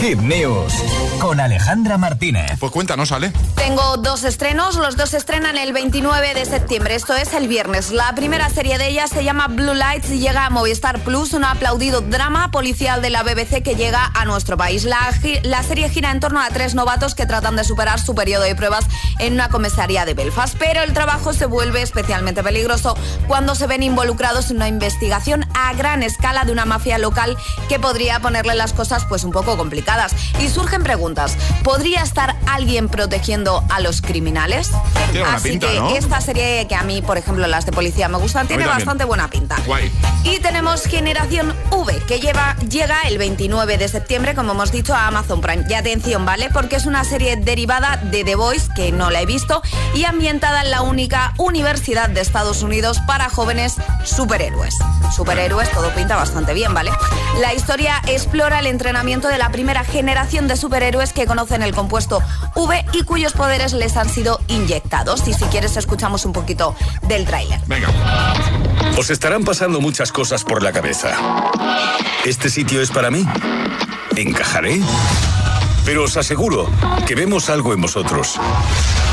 Hit News con Alejandra Martínez. Pues cuéntanos, Ale. Tengo dos estrenos, los dos se estrenan el 29 de septiembre, esto es el viernes. La primera serie de ellas se llama Blue Lights y llega a Movistar Plus, un aplaudido drama policial de la BBC que llega a nuestro país. La, la serie gira en torno a tres novatos que tratan de superar su periodo de pruebas en una comisaría de Belfast, pero el trabajo se vuelve especialmente peligroso cuando se ven involucrados en una investigación a gran escala de una mafia local que podría ponerle las cosas pues un poco complicadas. Y surgen preguntas. ¿Podría estar alguien protegiendo a los criminales? Así que esta serie que a mí, por ejemplo, las de policía me gustan, tiene bastante buena pinta. Y tenemos Generación V, que lleva, llega el 29 de septiembre, como hemos dicho, a Amazon Prime. Y atención, ¿vale? Porque es una serie derivada de The Voice, que no la he visto, y ambientada en la única universidad de Estados Unidos para jóvenes superhéroes. Superhéroes, todo pinta bastante bien, ¿vale? La historia explora el entrenamiento de la primera generación de superhéroes que conocen el compuesto V y cuyos poderes les han sido inyectados. Y si quieres, escuchamos un poquito del tráiler. Venga. Os estarán pasando muchas cosas por la cabeza. ¿Este sitio es para mí? ¿Encajaré? Pero os aseguro que vemos algo en vosotros.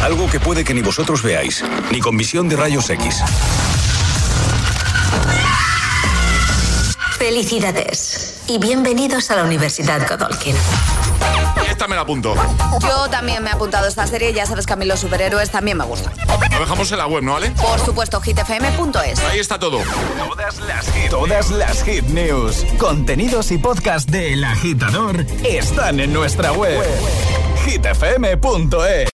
Algo que puede que ni vosotros veáis, ni con visión de rayos X. Felicidades y bienvenidos a la Universidad Godolkin. Esta me la apunto. Yo también me he apuntado a esta serie, ya sabes que a mí los superhéroes también me gustan. Lo dejamos en la web, ¿no, Ale? Por supuesto, hitfm.es. Ahí está todo. Todas las hit, todas las hit news, contenidos y podcast del agitador están en nuestra web. hitfm.es